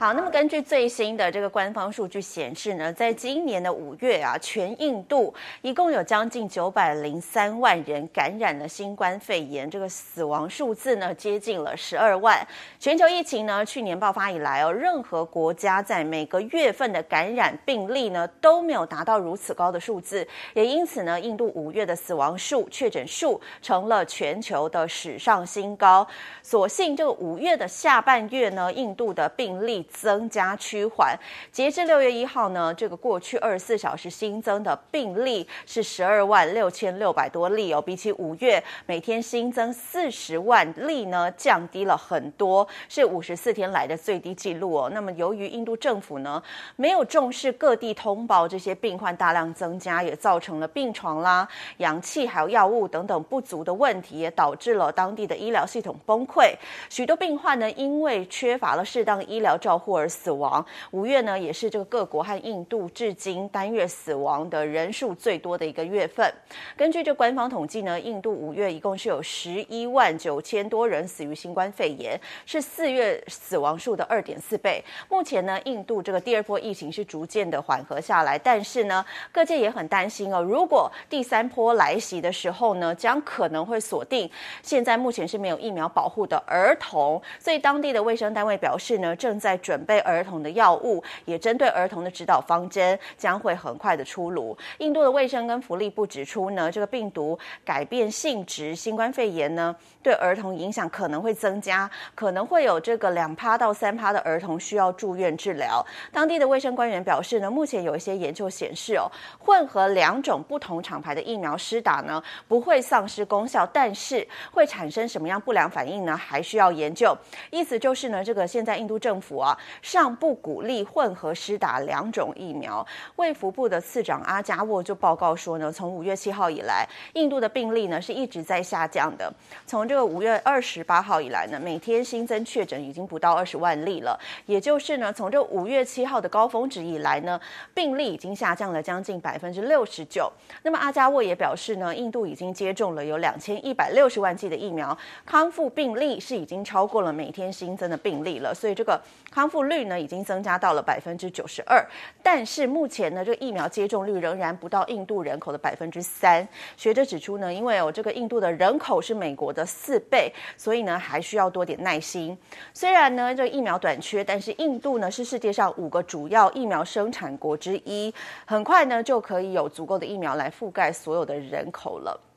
好，那么根据最新的这个官方数据显示呢，在今年的五月啊，全印度一共有将近九百零三万人感染了新冠肺炎，这个死亡数字呢接近了十二万。全球疫情呢去年爆发以来哦，任何国家在每个月份的感染病例呢都没有达到如此高的数字，也因此呢，印度五月的死亡数、确诊数成了全球的史上新高。所幸这个五月的下半月呢，印度的病例。增加趋缓，截至六月一号呢，这个过去二十四小时新增的病例是十二万六千六百多例哦，比起五月每天新增四十万例呢，降低了很多，是五十四天来的最低纪录哦。那么由于印度政府呢没有重视各地通报这些病患大量增加，也造成了病床啦、氧气还有药物等等不足的问题，也导致了当地的医疗系统崩溃，许多病患呢因为缺乏了适当医疗照护而死亡。五月呢，也是这个各国和印度至今单月死亡的人数最多的一个月份。根据这官方统计呢，印度五月一共是有十一万九千多人死于新冠肺炎，是四月死亡数的二点四倍。目前呢，印度这个第二波疫情是逐渐的缓和下来，但是呢，各界也很担心哦，如果第三波来袭的时候呢，将可能会锁定现在目前是没有疫苗保护的儿童。所以当地的卫生单位表示呢，正在准备儿童的药物，也针对儿童的指导方针将会很快的出炉。印度的卫生跟福利部指出呢，这个病毒改变性质，新冠肺炎呢对儿童影响可能会增加，可能会有这个两趴到三趴的儿童需要住院治疗。当地的卫生官员表示呢，目前有一些研究显示哦，混合两种不同厂牌的疫苗施打呢不会丧失功效，但是会产生什么样不良反应呢？还需要研究。意思就是呢，这个现在印度政府啊。尚不鼓励混合施打两种疫苗。卫福部的次长阿加沃就报告说呢，从五月七号以来，印度的病例呢是一直在下降的。从这个五月二十八号以来呢，每天新增确诊已经不到二十万例了。也就是呢，从这五月七号的高峰值以来呢，病例已经下降了将近百分之六十九。那么阿加沃也表示呢，印度已经接种了有两千一百六十万剂的疫苗，康复病例是已经超过了每天新增的病例了。所以这个康复率呢已经增加到了百分之九十二，但是目前呢，这个疫苗接种率仍然不到印度人口的百分之三。学者指出呢，因为有这个印度的人口是美国的四倍，所以呢还需要多点耐心。虽然呢这个疫苗短缺，但是印度呢是世界上五个主要疫苗生产国之一，很快呢就可以有足够的疫苗来覆盖所有的人口了。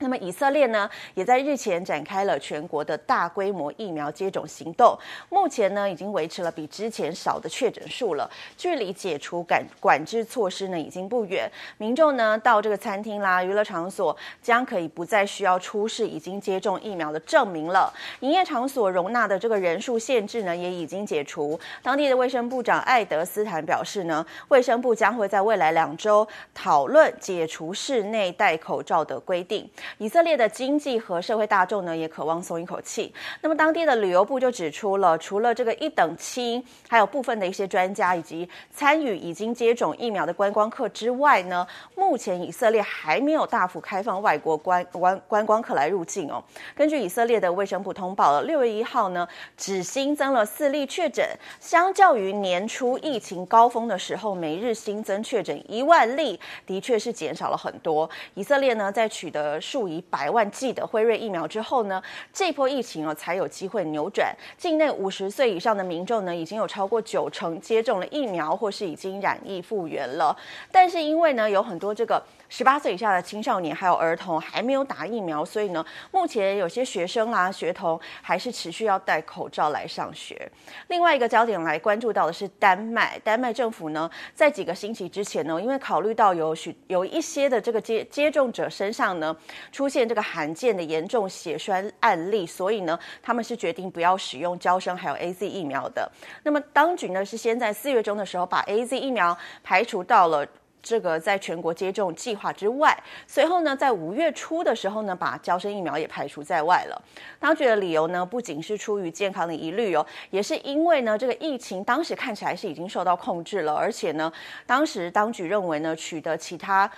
那么以色列呢，也在日前展开了全国的大规模疫苗接种行动。目前呢，已经维持了比之前少的确诊数了。距离解除管管制措施呢，已经不远。民众呢，到这个餐厅啦、娱乐场所，将可以不再需要出示已经接种疫苗的证明了。营业场所容纳的这个人数限制呢，也已经解除。当地的卫生部长艾德斯坦表示呢，卫生部将会在未来两周讨论解除室内戴口罩的规定。以色列的经济和社会大众呢，也渴望松一口气。那么，当地的旅游部就指出了，除了这个一等亲，还有部分的一些专家以及参与已经接种疫苗的观光客之外呢，目前以色列还没有大幅开放外国观观观光客来入境哦。根据以色列的卫生部通报了，六月一号呢，只新增了四例确诊，相较于年初疫情高峰的时候，每日新增确诊一万例，的确是减少了很多。以色列呢，在取得数数以百万剂的辉瑞疫苗之后呢，这波疫情哦才有机会扭转。境内五十岁以上的民众呢，已经有超过九成接种了疫苗，或是已经染疫复原了。但是因为呢，有很多这个。十八岁以下的青少年还有儿童还没有打疫苗，所以呢，目前有些学生啊、学童还是持续要戴口罩来上学。另外一个焦点来关注到的是丹麦，丹麦政府呢，在几个星期之前呢，因为考虑到有许有一些的这个接接种者身上呢出现这个罕见的严重血栓案例，所以呢，他们是决定不要使用娇生还有 AZ 疫苗的。那么当局呢是先在四月中的时候把 AZ 疫苗排除到了。这个在全国接种计划之外，随后呢，在五月初的时候呢，把交生疫苗也排除在外了。当局的理由呢，不仅是出于健康的疑虑哦，也是因为呢，这个疫情当时看起来是已经受到控制了，而且呢，当时当局认为呢，取得其他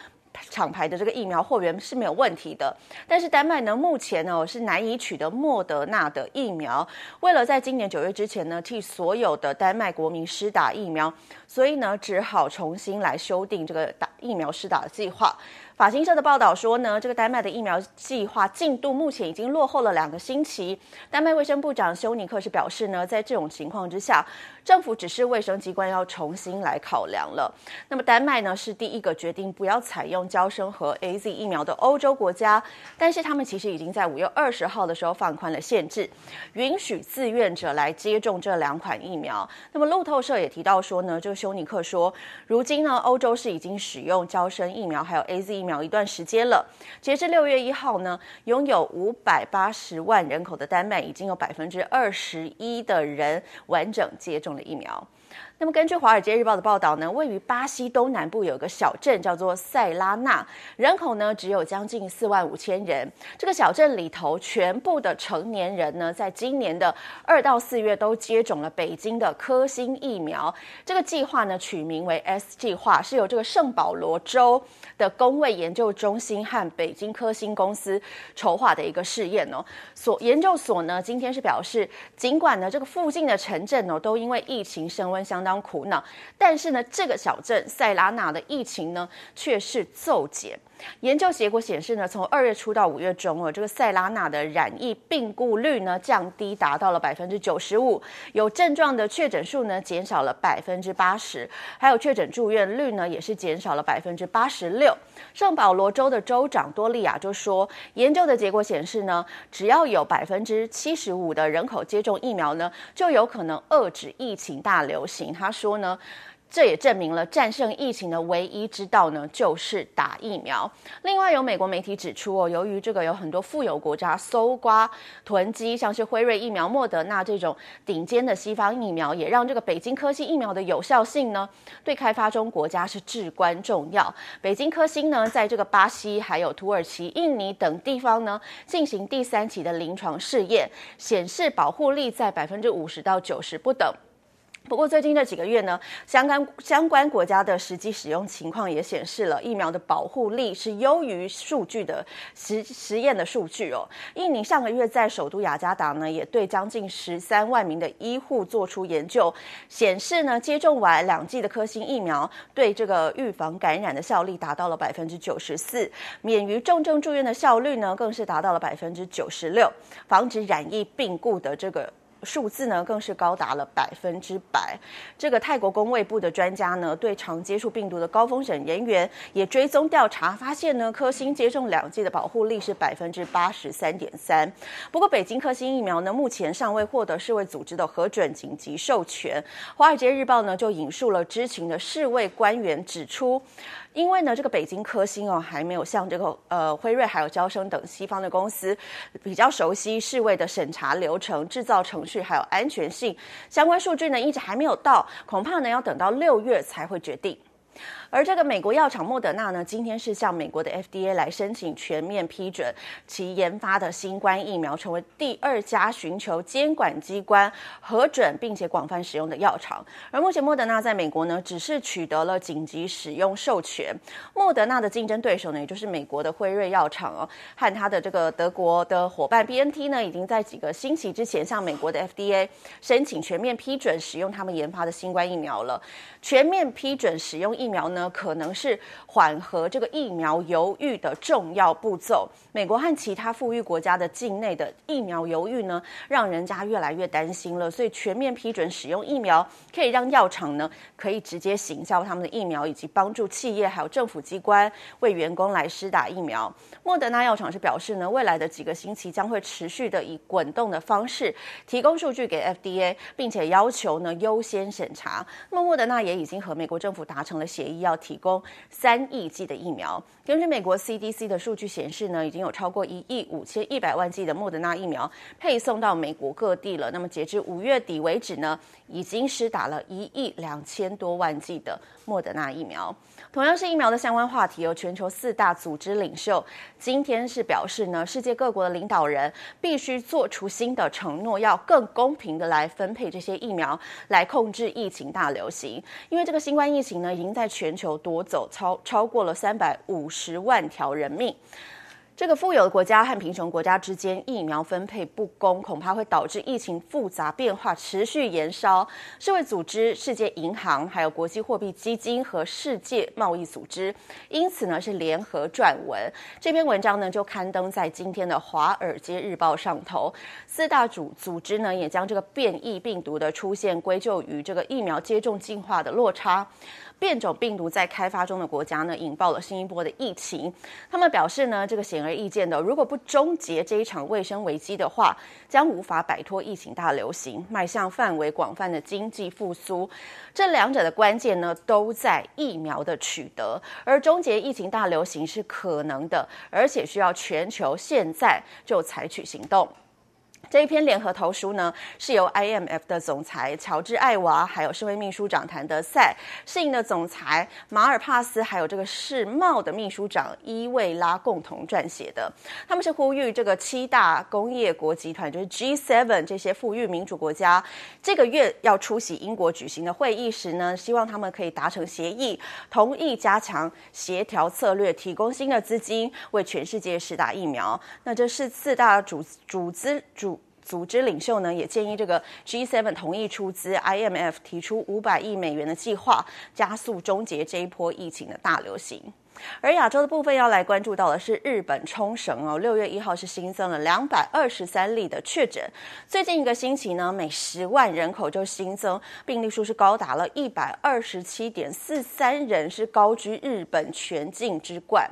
厂牌的这个疫苗货源是没有问题的，但是丹麦呢，目前呢是难以取得莫德纳的疫苗。为了在今年九月之前呢，替所有的丹麦国民施打疫苗，所以呢，只好重新来修订这个打疫苗施打的计划。法新社的报道说呢，这个丹麦的疫苗计划进度目前已经落后了两个星期。丹麦卫生部长休尼克是表示呢，在这种情况之下，政府指示卫生机关要重新来考量了。那么，丹麦呢是第一个决定不要采用交生和 AZ 疫苗的欧洲国家，但是他们其实已经在五月二十号的时候放宽了限制，允许自愿者来接种这两款疫苗。那么，路透社也提到说呢，这个休尼克说，如今呢，欧洲是已经使用交生疫苗还有 AZ 疫苗。苗一段时间了，截至六月一号呢，拥有五百八十万人口的丹麦已经有百分之二十一的人完整接种了疫苗。那么，根据《华尔街日报》的报道呢，位于巴西东南部有个小镇叫做塞拉纳，人口呢只有将近四万五千人。这个小镇里头全部的成年人呢，在今年的二到四月都接种了北京的科兴疫苗。这个计划呢，取名为 S 计划，是由这个圣保罗州的公卫研究中心和北京科兴公司筹划的一个试验哦。所研究所呢，今天是表示，尽管呢这个附近的城镇哦，都因为疫情升温相当。苦恼，但是呢，这个小镇塞拉纳的疫情呢却是骤减。研究结果显示呢，从二月初到五月中哦，这个塞拉纳的染疫病故率呢降低达到了百分之九十五，有症状的确诊数呢减少了百分之八十，还有确诊住院率呢也是减少了百分之八十六。圣保罗州的州长多利亚就说，研究的结果显示呢，只要有百分之七十五的人口接种疫苗呢，就有可能遏制疫情大流行。他说呢。这也证明了战胜疫情的唯一之道呢，就是打疫苗。另外，有美国媒体指出哦，由于这个有很多富有国家搜刮囤积，像是辉瑞疫苗、莫德纳这种顶尖的西方疫苗，也让这个北京科兴疫苗的有效性呢，对开发中国家是至关重要。北京科兴呢，在这个巴西、还有土耳其、印尼等地方呢，进行第三期的临床试验，显示保护力在百分之五十到九十不等。不过最近这几个月呢，相关相关国家的实际使用情况也显示了疫苗的保护力是优于数据的实实验的数据哦。印尼上个月在首都雅加达呢，也对将近十三万名的医护做出研究，显示呢，接种完两剂的科兴疫苗，对这个预防感染的效力达到了百分之九十四，免于重症住院的效率呢，更是达到了百分之九十六，防止染疫病故的这个。数字呢，更是高达了百分之百。这个泰国公卫部的专家呢，对常接触病毒的高风险人员也追踪调查，发现呢，科兴接种两剂的保护力是百分之八十三点三。不过，北京科兴疫苗呢，目前尚未获得世卫组织的核准紧急授权。华尔街日报呢，就引述了知情的世卫官员指出。因为呢，这个北京科兴哦，还没有像这个呃辉瑞还有招生等西方的公司比较熟悉世卫的审查流程、制造程序还有安全性相关数据呢，一直还没有到，恐怕呢要等到六月才会决定。而这个美国药厂莫德纳呢，今天是向美国的 FDA 来申请全面批准其研发的新冠疫苗，成为第二家寻求监管机关核准并且广泛使用的药厂。而目前莫德纳在美国呢，只是取得了紧急使用授权。莫德纳的竞争对手呢，也就是美国的辉瑞药厂哦，和他的这个德国的伙伴 BNT 呢，已经在几个星期之前向美国的 FDA 申请全面批准使用他们研发的新冠疫苗了。全面批准使用疫苗呢，可能是缓和这个疫苗犹豫的重要步骤。美国和其他富裕国家的境内的疫苗犹豫呢，让人家越来越担心了。所以全面批准使用疫苗，可以让药厂呢可以直接行销他们的疫苗，以及帮助企业还有政府机关为员工来施打疫苗。莫德纳药厂是表示呢，未来的几个星期将会持续的以滚动的方式提供数据给 FDA，并且要求呢优先审查。那么莫德纳也已经和美国政府达成了协议要，要提供三亿剂的疫苗。根据美国 CDC 的数据显示呢，已经有超过一亿五千一百万剂的莫德纳疫苗配送到美国各地了。那么截至五月底为止呢，已经施打了一亿两千多万剂的莫德纳疫苗。同样是疫苗的相关话题，有全球四大组织领袖今天是表示呢，世界各国的领导人必须做出新的承诺，要更公平的来分配这些疫苗，来控制疫情大流行。因为这个新冠疫情呢，已经在全球夺走超超过了三百五十万条人命。这个富有的国家和贫穷国家之间疫苗分配不公，恐怕会导致疫情复杂变化持续延烧。世卫组织、世界银行、还有国际货币基金和世界贸易组织，因此呢是联合撰文。这篇文章呢就刊登在今天的《华尔街日报》上头。四大组组织呢也将这个变异病毒的出现归咎于这个疫苗接种进化的落差。变种病毒在开发中的国家呢，引爆了新一波的疫情。他们表示呢，这个显而易见的，如果不终结这一场卫生危机的话，将无法摆脱疫情大流行，迈向范围广泛的经济复苏。这两者的关键呢，都在疫苗的取得。而终结疫情大流行是可能的，而且需要全球现在就采取行动。这一篇联合投书呢，是由 IMF 的总裁乔治·艾娃，还有世卫秘书长谭德赛，世银的总裁马尔帕斯，还有这个世贸的秘书长伊维拉共同撰写的。他们是呼吁这个七大工业国集团，就是 G7 这些富裕民主国家，这个月要出席英国举行的会议时呢，希望他们可以达成协议，同意加强协调策略，提供新的资金，为全世界施打疫苗。那这是四大主组织主。组织领袖呢也建议这个 G7 同意出资，IMF 提出五百亿美元的计划，加速终结这一波疫情的大流行。而亚洲的部分要来关注到的是日本冲绳哦，六月一号是新增了两百二十三例的确诊。最近一个星期呢，每十万人口就新增病例数是高达了一百二十七点四三人，是高居日本全境之冠。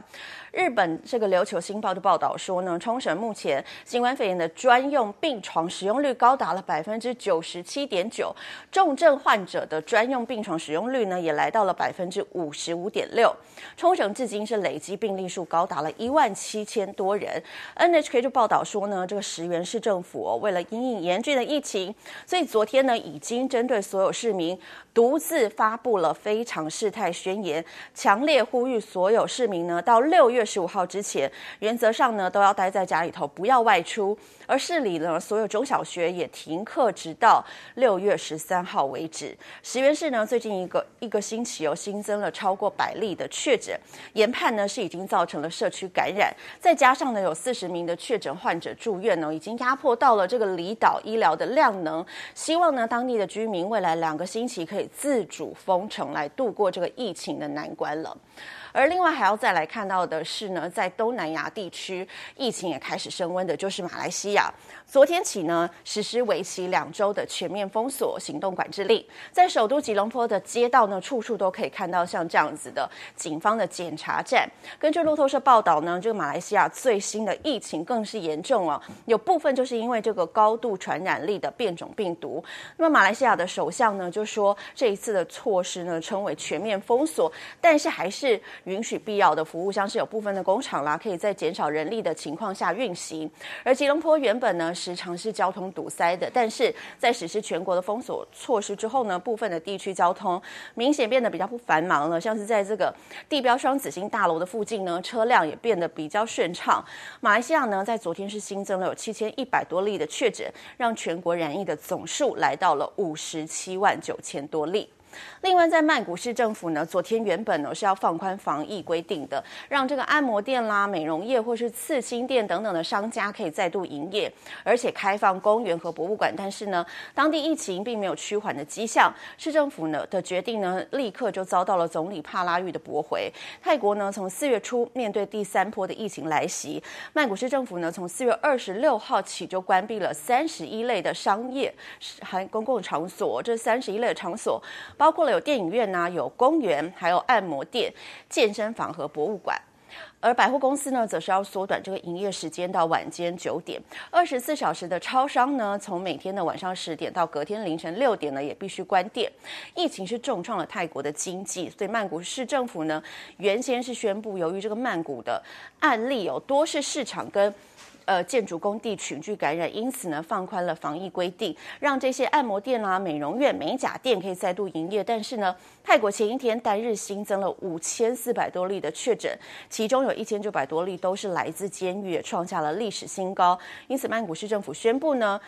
日本这个琉球新报的报道说呢，冲绳目前新冠肺炎的专用病床使用率高达了百分之九十七点九，重症患者的专用病床使用率呢也来到了百分之五十五点六。冲绳至今是累计病例数高达了一万七千多人。NHK 就报道说呢，这个石垣市政府，为了因应严峻的疫情，所以昨天呢已经针对所有市民独自发布了非常事态宣言，强烈呼吁所有市民呢到六月。月十五号之前，原则上呢都要待在家里头，不要外出。而市里呢，所有中小学也停课，直到六月十三号为止。石原市呢，最近一个一个星期又新增了超过百例的确诊，研判呢是已经造成了社区感染，再加上呢有四十名的确诊患者住院呢，已经压迫到了这个离岛医疗的量能。希望呢当地的居民未来两个星期可以自主封城，来度过这个疫情的难关了。而另外还要再来看到的是呢，在东南亚地区疫情也开始升温的，就是马来西亚。昨天起呢，实施为期两周的全面封锁行动管制令，在首都吉隆坡的街道呢，处处都可以看到像这样子的警方的检查站。根据路透社报道呢，这个马来西亚最新的疫情更是严重啊，有部分就是因为这个高度传染力的变种病毒。那么马来西亚的首相呢就说，这一次的措施呢称为全面封锁，但是还是。允许必要的服务，像是有部分的工厂啦，可以在减少人力的情况下运行。而吉隆坡原本呢，时常是交通堵塞的，但是在实施全国的封锁措施之后呢，部分的地区交通明显变得比较不繁忙了。像是在这个地标双子星大楼的附近呢，车辆也变得比较顺畅。马来西亚呢，在昨天是新增了有七千一百多例的确诊，让全国染疫的总数来到了五十七万九千多例。另外，在曼谷市政府呢，昨天原本呢是要放宽防疫规定的，让这个按摩店啦、美容业或是刺青店等等的商家可以再度营业，而且开放公园和博物馆。但是呢，当地疫情并没有趋缓的迹象，市政府呢的决定呢，立刻就遭到了总理帕拉育的驳回。泰国呢，从四月初面对第三波的疫情来袭，曼谷市政府呢，从四月二十六号起就关闭了三十一类的商业和公共场所，这三十一类的场所包。括了有电影院呐、有公园，还有按摩店、健身房和博物馆。而百货公司呢，则是要缩短这个营业时间到晚间九点。二十四小时的超商呢，从每天的晚上十点到隔天凌晨六点呢，也必须关店。疫情是重创了泰国的经济，所以曼谷市政府呢，原先是宣布，由于这个曼谷的案例有多是市场跟。呃建筑工地群聚感染，因此呢放宽了防疫规定，让这些按摩店啊、美容院、美甲店可以再度营业。但是呢，泰国前一天单日新增了五千四百多例的确诊，其中有一千九百多例都是来自监狱，创下了历史新高。因此，曼谷市政府宣布呢。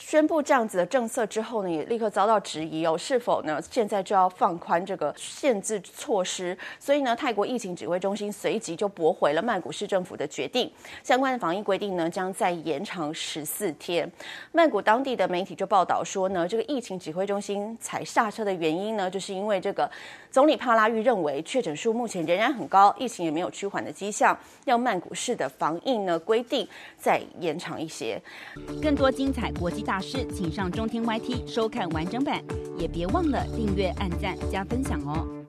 宣布这样子的政策之后呢，也立刻遭到质疑哦，是否呢现在就要放宽这个限制措施？所以呢，泰国疫情指挥中心随即就驳回了曼谷市政府的决定，相关的防疫规定呢将再延长十四天。曼谷当地的媒体就报道说呢，这个疫情指挥中心踩刹车的原因呢，就是因为这个总理帕拉育认为确诊数目前仍然很高，疫情也没有趋缓的迹象，要曼谷市的防疫呢规定再延长一些。更多精彩国际。大师，请上中天 YT 收看完整版，也别忘了订阅、按赞、加分享哦。